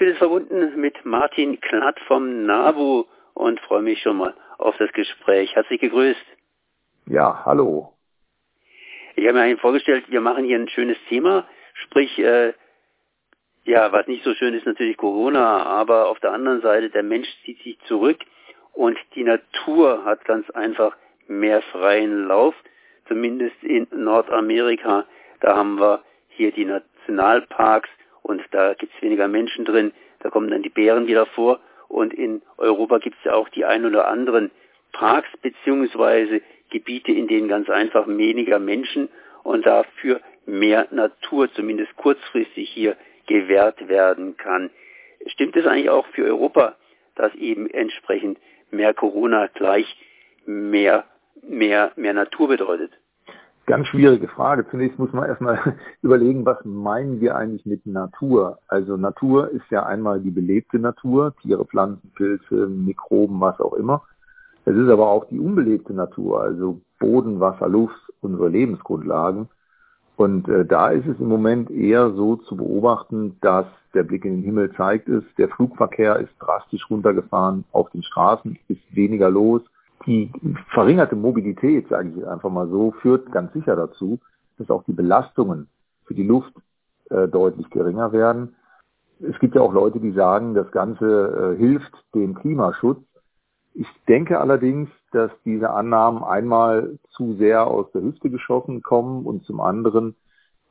bin jetzt verbunden mit Martin Klatt vom NABU und freue mich schon mal auf das Gespräch. Herzlich gegrüßt. Ja, hallo. Ich habe mir eigentlich vorgestellt, wir machen hier ein schönes Thema, sprich, äh, ja, was nicht so schön ist natürlich Corona, aber auf der anderen Seite, der Mensch zieht sich zurück und die Natur hat ganz einfach mehr freien Lauf, zumindest in Nordamerika. Da haben wir hier die Nationalparks und da gibt es weniger Menschen drin. Da kommen dann die Bären wieder vor. Und in Europa gibt es ja auch die ein oder anderen Parks beziehungsweise Gebiete, in denen ganz einfach weniger Menschen und dafür mehr Natur, zumindest kurzfristig hier gewährt werden kann. Stimmt es eigentlich auch für Europa, dass eben entsprechend mehr Corona gleich mehr, mehr, mehr Natur bedeutet? Ganz schwierige Frage. Zunächst muss man erstmal überlegen, was meinen wir eigentlich mit Natur? Also Natur ist ja einmal die belebte Natur, Tiere, Pflanzen, Pilze, Mikroben, was auch immer. Es ist aber auch die unbelebte Natur, also Boden, Wasser, Luft, unsere Lebensgrundlagen. Und äh, da ist es im Moment eher so zu beobachten, dass der Blick in den Himmel zeigt es, der Flugverkehr ist drastisch runtergefahren, auf den Straßen ist weniger los, die verringerte Mobilität, sage ich einfach mal so, führt ganz sicher dazu, dass auch die Belastungen für die Luft äh, deutlich geringer werden. Es gibt ja auch Leute, die sagen, das Ganze äh, hilft dem Klimaschutz. Ich denke allerdings, dass diese Annahmen einmal zu sehr aus der Hüfte geschossen kommen und zum anderen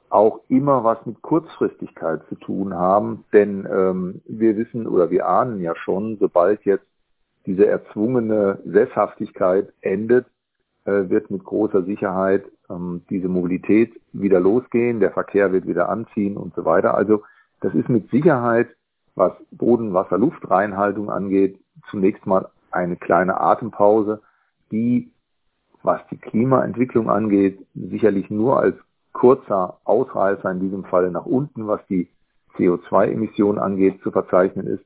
auch immer was mit Kurzfristigkeit zu tun haben. Denn ähm, wir wissen oder wir ahnen ja schon, sobald jetzt diese erzwungene Sesshaftigkeit endet, äh, wird mit großer Sicherheit ähm, diese Mobilität wieder losgehen, der Verkehr wird wieder anziehen und so weiter. Also das ist mit Sicherheit, was Boden, Wasser, Luftreinhaltung angeht, zunächst mal eine kleine Atempause, die, was die Klimaentwicklung angeht, sicherlich nur als kurzer Ausreißer in diesem Fall nach unten, was die CO2-Emissionen angeht, zu verzeichnen ist.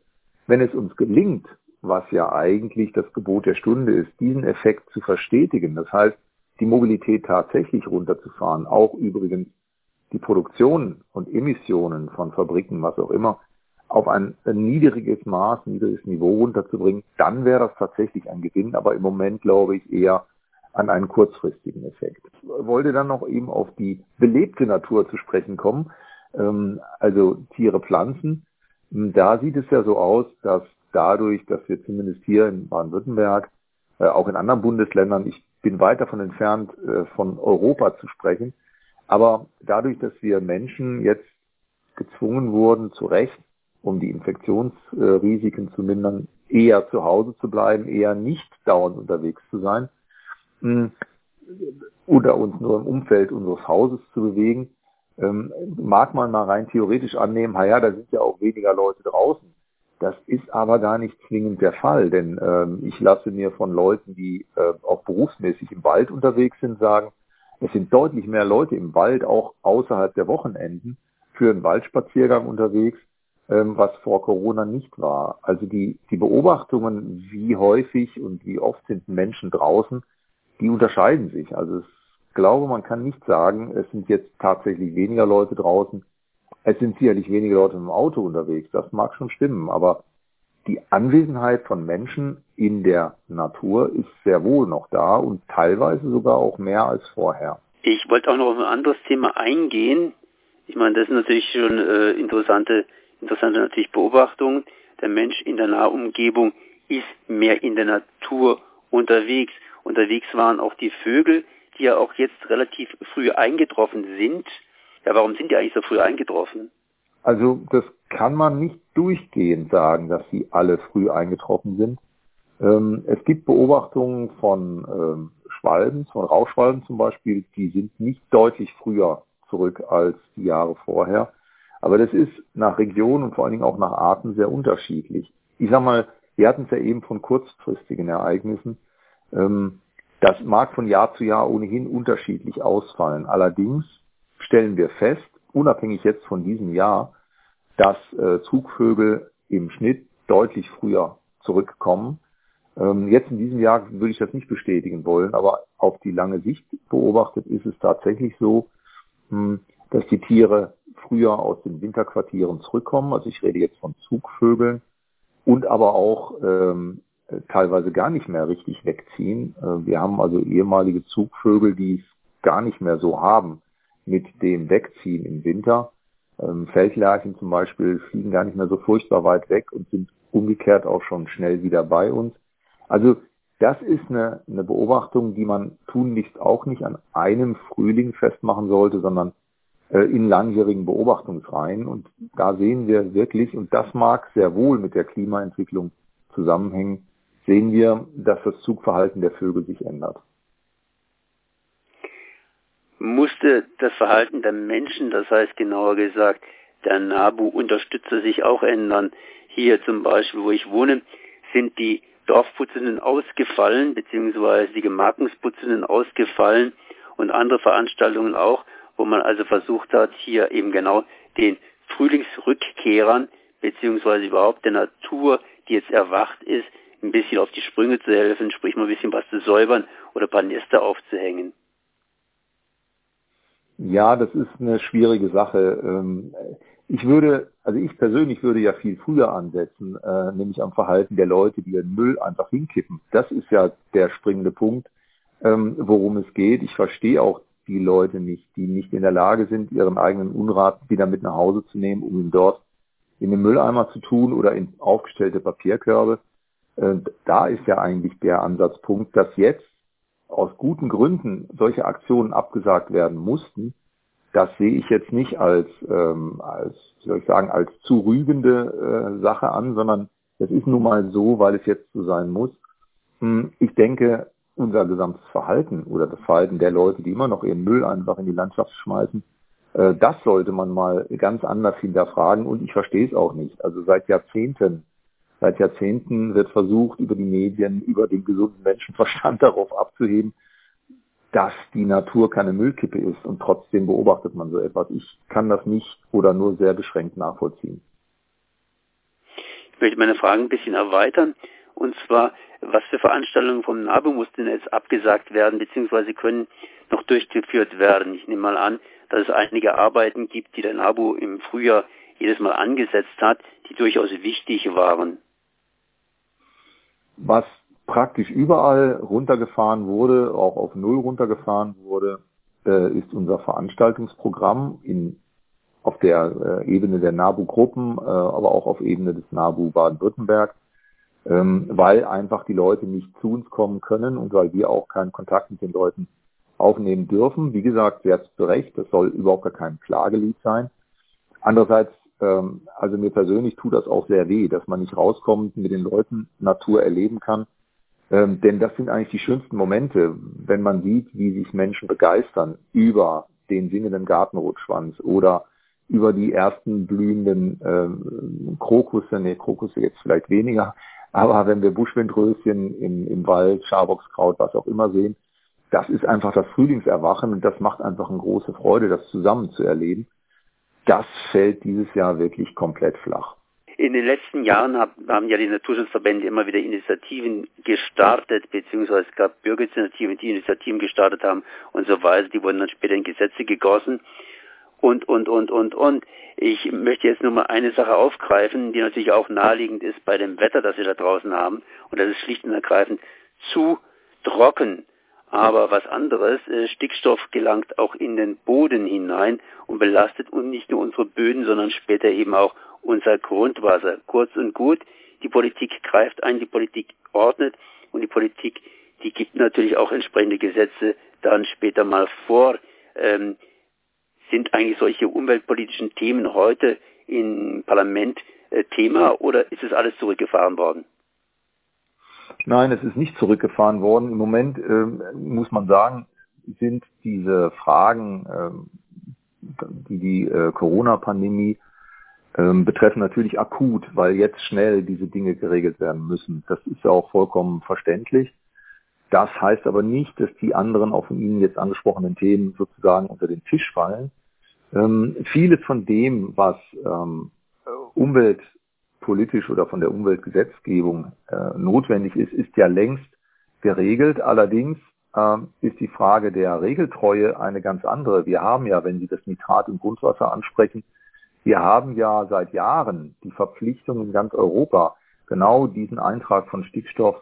Wenn es uns gelingt, was ja eigentlich das Gebot der Stunde ist, diesen Effekt zu verstetigen. Das heißt, die Mobilität tatsächlich runterzufahren, auch übrigens die Produktion und Emissionen von Fabriken, was auch immer, auf ein, niedriges Maß, niedriges Niveau runterzubringen, dann wäre das tatsächlich ein Gewinn, aber im Moment glaube ich eher an einen kurzfristigen Effekt. Ich wollte dann noch eben auf die belebte Natur zu sprechen kommen, ähm, also Tiere, Pflanzen. Da sieht es ja so aus, dass dadurch, dass wir zumindest hier in Baden-Württemberg, äh, auch in anderen Bundesländern, ich bin weit davon entfernt, äh, von Europa zu sprechen, aber dadurch, dass wir Menschen jetzt gezwungen wurden, zu Recht, um die Infektionsrisiken zu mindern, eher zu Hause zu bleiben, eher nicht dauernd unterwegs zu sein mh, oder uns nur im Umfeld unseres Hauses zu bewegen, ähm, mag man mal rein theoretisch annehmen, ja, da sind ja auch weniger Leute draußen. Das ist aber gar nicht zwingend der Fall, denn ähm, ich lasse mir von Leuten, die äh, auch berufsmäßig im Wald unterwegs sind, sagen, es sind deutlich mehr Leute im Wald, auch außerhalb der Wochenenden, für einen Waldspaziergang unterwegs, ähm, was vor Corona nicht war. Also die, die Beobachtungen, wie häufig und wie oft sind Menschen draußen, die unterscheiden sich. Also ich glaube, man kann nicht sagen, es sind jetzt tatsächlich weniger Leute draußen, es sind sicherlich wenige Leute im Auto unterwegs, das mag schon stimmen, aber die Anwesenheit von Menschen in der Natur ist sehr wohl noch da und teilweise sogar auch mehr als vorher. Ich wollte auch noch auf ein anderes Thema eingehen. Ich meine, das ist natürlich schon äh, interessante, interessante natürlich Beobachtung. Der Mensch in der Nahumgebung ist mehr in der Natur unterwegs. Unterwegs waren auch die Vögel, die ja auch jetzt relativ früh eingetroffen sind. Ja, warum sind die eigentlich so früh eingetroffen? Also das kann man nicht durchgehend sagen, dass sie alle früh eingetroffen sind. Ähm, es gibt Beobachtungen von ähm, Schwalben, von Rauschwalben zum Beispiel, die sind nicht deutlich früher zurück als die Jahre vorher. Aber das ist nach Region und vor allen Dingen auch nach Arten sehr unterschiedlich. Ich sag mal, wir hatten es ja eben von kurzfristigen Ereignissen. Ähm, das mag von Jahr zu Jahr ohnehin unterschiedlich ausfallen. Allerdings stellen wir fest, unabhängig jetzt von diesem Jahr, dass äh, Zugvögel im Schnitt deutlich früher zurückkommen. Ähm, jetzt in diesem Jahr würde ich das nicht bestätigen wollen, aber auf die lange Sicht beobachtet ist es tatsächlich so, mh, hm, dass die Tiere früher aus den Winterquartieren zurückkommen. Also ich rede jetzt von Zugvögeln und aber auch ähm, teilweise gar nicht mehr richtig wegziehen. Äh, wir haben also ehemalige Zugvögel, die es gar nicht mehr so haben mit dem Wegziehen im Winter. Ähm, Feldlerchen zum Beispiel fliegen gar nicht mehr so furchtbar weit weg und sind umgekehrt auch schon schnell wieder bei uns. Also das ist eine, eine Beobachtung, die man tunlichst auch nicht an einem Frühling festmachen sollte, sondern äh, in langjährigen Beobachtungsreihen. Und da sehen wir wirklich, und das mag sehr wohl mit der Klimaentwicklung zusammenhängen, sehen wir, dass das Zugverhalten der Vögel sich ändert. Musste das Verhalten der Menschen, das heißt genauer gesagt, der NABU-Unterstützer sich auch ändern? Hier zum Beispiel, wo ich wohne, sind die Dorfputzenden ausgefallen, beziehungsweise die Gemarkungsputzenden ausgefallen und andere Veranstaltungen auch, wo man also versucht hat, hier eben genau den Frühlingsrückkehrern, beziehungsweise überhaupt der Natur, die jetzt erwacht ist, ein bisschen auf die Sprünge zu helfen, sprich mal ein bisschen was zu säubern oder ein paar Nester aufzuhängen. Ja, das ist eine schwierige Sache. Ähm, ich würde, also ich persönlich würde ja viel früher ansetzen, äh, nämlich am Verhalten der Leute, die ihren Müll einfach hinkippen. Das ist ja der springende Punkt, ähm, worum es geht. Ich verstehe auch die Leute nicht, die nicht in der Lage sind, ihren eigenen Unrat wieder mit nach Hause zu nehmen, um ihn dort in den Mülleimer zu tun oder in aufgestellte Papierkörbe. Äh, da ist ja eigentlich der Ansatzpunkt, dass jetzt aus guten Gründen solche Aktionen abgesagt werden mussten. Das sehe ich jetzt nicht als, ähm, als wie soll ich sagen, als zu rügende äh, Sache an, sondern es ist nun mal so, weil es jetzt so sein muss. Hm, ich denke, unser gesamtes Verhalten oder das Verhalten der Leute, die immer noch ihren Müll einfach in die Landschaft schmeißen, äh, das sollte man mal ganz anders hinterfragen und ich verstehe es auch nicht. Also seit Jahrzehnten Seit Jahrzehnten wird versucht, über die Medien, über den gesunden Menschenverstand darauf abzuheben, dass die Natur keine Müllkippe ist und trotzdem beobachtet man so etwas. Ich kann das nicht oder nur sehr beschränkt nachvollziehen. Ich möchte meine Fragen ein bisschen erweitern. Und zwar, was für Veranstaltungen vom NABU mussten jetzt abgesagt werden, beziehungsweise können noch durchgeführt werden? Ich nehme mal an, dass es einige Arbeiten gibt, die der NABU im Frühjahr jedes Mal angesetzt hat, die durchaus wichtig waren. Was praktisch überall runtergefahren wurde, auch auf Null runtergefahren wurde, äh, ist unser Veranstaltungsprogramm in, auf der äh, Ebene der NABU-Gruppen, äh, aber auch auf Ebene des NABU Baden-Württemberg, ähm, weil einfach die Leute nicht zu uns kommen können und weil wir auch keinen Kontakt mit den Leuten aufnehmen dürfen. Wie gesagt, sehr zu Recht, das soll überhaupt gar kein Klagelied sein. Andererseits also mir persönlich tut das auch sehr weh, dass man nicht rauskommt, mit den Leuten Natur erleben kann. Ähm, denn das sind eigentlich die schönsten Momente, wenn man sieht, wie sich Menschen begeistern über den singenden Gartenrotschwanz oder über die ersten blühenden ähm, Krokusse, nee, Krokusse jetzt vielleicht weniger, aber wenn wir Buschwindröschen im, im Wald, Schaboxkraut, was auch immer sehen, das ist einfach das Frühlingserwachen und das macht einfach eine große Freude, das zusammen zu erleben das fällt dieses Jahr wirklich komplett flach. In den letzten Jahren haben ja die Naturschutzverbände immer wieder Initiativen gestartet, beziehungsweise es gab Bürgerinitiativen, die Initiativen gestartet haben und so weiter. Die wurden dann später in Gesetze gegossen und, und, und, und, und. Ich möchte jetzt nur mal eine Sache aufgreifen, die natürlich auch naheliegend ist bei dem Wetter, das wir da draußen haben. Und das ist schlicht und ergreifend zu trocken. Aber was anderes, äh, Stickstoff gelangt auch in den Boden hinein und belastet nicht nur unsere Böden, sondern später eben auch unser Grundwasser. Kurz und gut, die Politik greift ein, die Politik ordnet und die Politik, die gibt natürlich auch entsprechende Gesetze dann später mal vor. Ähm, sind eigentlich solche umweltpolitischen Themen heute im Parlament äh, Thema oder ist es alles zurückgefahren worden? Nein, es ist nicht zurückgefahren worden. Im Moment äh, muss man sagen, sind diese Fragen, äh, die die äh, Corona-Pandemie ähm, betreffen, natürlich akut, weil jetzt schnell diese Dinge geregelt werden müssen. Das ist ja auch vollkommen verständlich. Das heißt aber nicht, dass die anderen auch von Ihnen jetzt angesprochenen Themen sozusagen unter den Tisch fallen. Ähm, vieles von dem, was ähm, Umwelt politisch oder von der Umweltgesetzgebung äh, notwendig ist, ist ja längst geregelt. Allerdings ähm, ist die Frage der Regeltreue eine ganz andere. Wir haben ja, wenn Sie das Nitrat im Grundwasser ansprechen, wir haben ja seit Jahren die Verpflichtung in ganz Europa, genau diesen Eintrag von Stickstoff,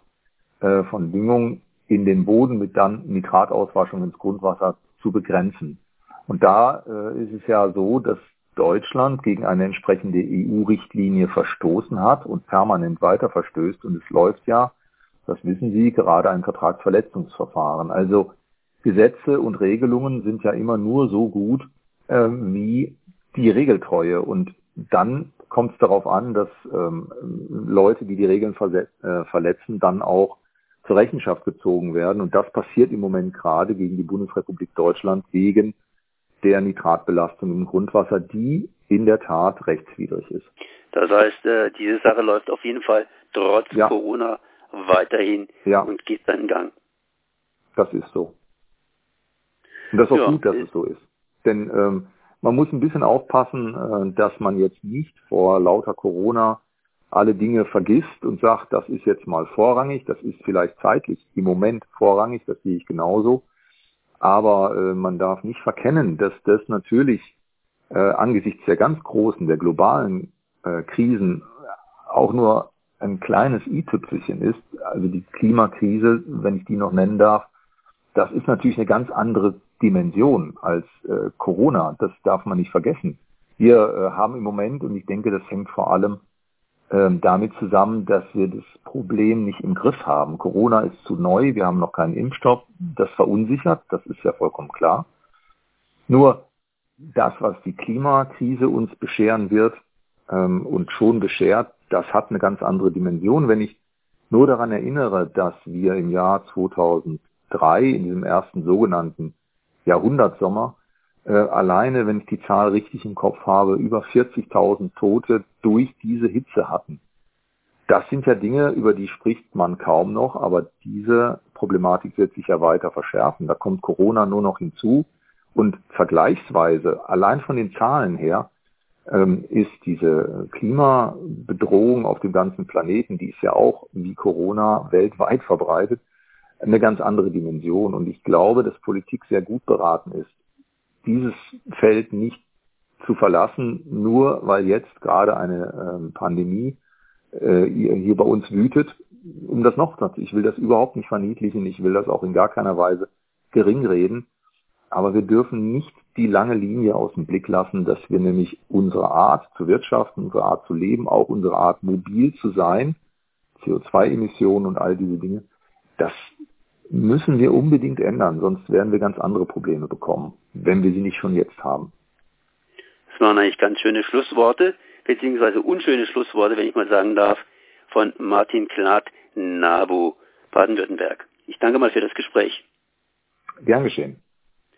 äh, von Düngung in den Boden mit dann Nitratauswaschung ins Grundwasser zu begrenzen. Und da äh, ist es ja so, dass Deutschland gegen eine entsprechende EU-Richtlinie verstoßen hat und permanent weiter verstößt. Und es läuft ja, das wissen Sie, gerade ein Vertragsverletzungsverfahren. Also Gesetze und Regelungen sind ja immer nur so gut äh, wie die Regeltreue. Und dann kommt es darauf an, dass ähm, Leute, die die Regeln äh, verletzen, dann auch zur Rechenschaft gezogen werden. Und das passiert im Moment gerade gegen die Bundesrepublik Deutschland wegen der Nitratbelastung im Grundwasser, die in der Tat rechtswidrig ist. Das heißt, äh, diese Sache läuft auf jeden Fall trotz ja. Corona weiterhin ja. und geht seinen Gang. Das ist so. Und das ist auch ja, gut, dass es so ist. Denn ähm, man muss ein bisschen aufpassen, äh, dass man jetzt nicht vor lauter Corona alle Dinge vergisst und sagt, das ist jetzt mal vorrangig, das ist vielleicht zeitlich im Moment vorrangig, das sehe ich genauso. Aber äh, man darf nicht verkennen, dass das natürlich äh, angesichts der ganz großen, der globalen äh, Krisen auch nur ein kleines i-Tüpfelchen ist. Also die Klimakrise, wenn ich die noch nennen darf, das ist natürlich eine ganz andere Dimension als äh, Corona. Das darf man nicht vergessen. Wir äh, haben im Moment, und ich denke, das hängt vor allem damit zusammen, dass wir das Problem nicht im Griff haben. Corona ist zu neu, wir haben noch keinen Impfstoff. Das verunsichert, das ist ja vollkommen klar. Nur das, was die Klimakrise uns bescheren wird ähm, und schon beschert, das hat eine ganz andere Dimension. Wenn ich nur daran erinnere, dass wir im Jahr 2003 in diesem ersten sogenannten Jahrhundertsommer äh, alleine, wenn ich die Zahl richtig im Kopf habe, über 40.000 Tote durch diese Hitze hatten. Das sind ja Dinge, über die spricht man kaum noch, aber diese Problematik wird sich ja weiter verschärfen. Da kommt Corona nur noch hinzu und vergleichsweise, allein von den Zahlen her, ähm, ist diese Klimabedrohung auf dem ganzen Planeten, die ist ja auch wie Corona weltweit verbreitet, eine ganz andere Dimension. Und ich glaube, dass Politik sehr gut beraten ist, dieses Feld nicht zu verlassen, nur weil jetzt gerade eine ähm, Pandemie äh, hier bei uns wütet. Um das noch, ich will das überhaupt nicht verniedlichen, ich will das auch in gar keiner Weise gering reden. Aber wir dürfen nicht die lange Linie aus dem Blick lassen, dass wir nämlich unsere Art zu wirtschaften, unsere Art zu leben, auch unsere Art mobil zu sein, CO2-Emissionen und all diese Dinge, das müssen wir unbedingt ändern, sonst werden wir ganz andere Probleme bekommen, wenn wir sie nicht schon jetzt haben. Das waren eigentlich ganz schöne Schlussworte, beziehungsweise unschöne Schlussworte, wenn ich mal sagen darf, von Martin Klatt, NABU, Baden-Württemberg. Ich danke mal für das Gespräch. Gern geschehen.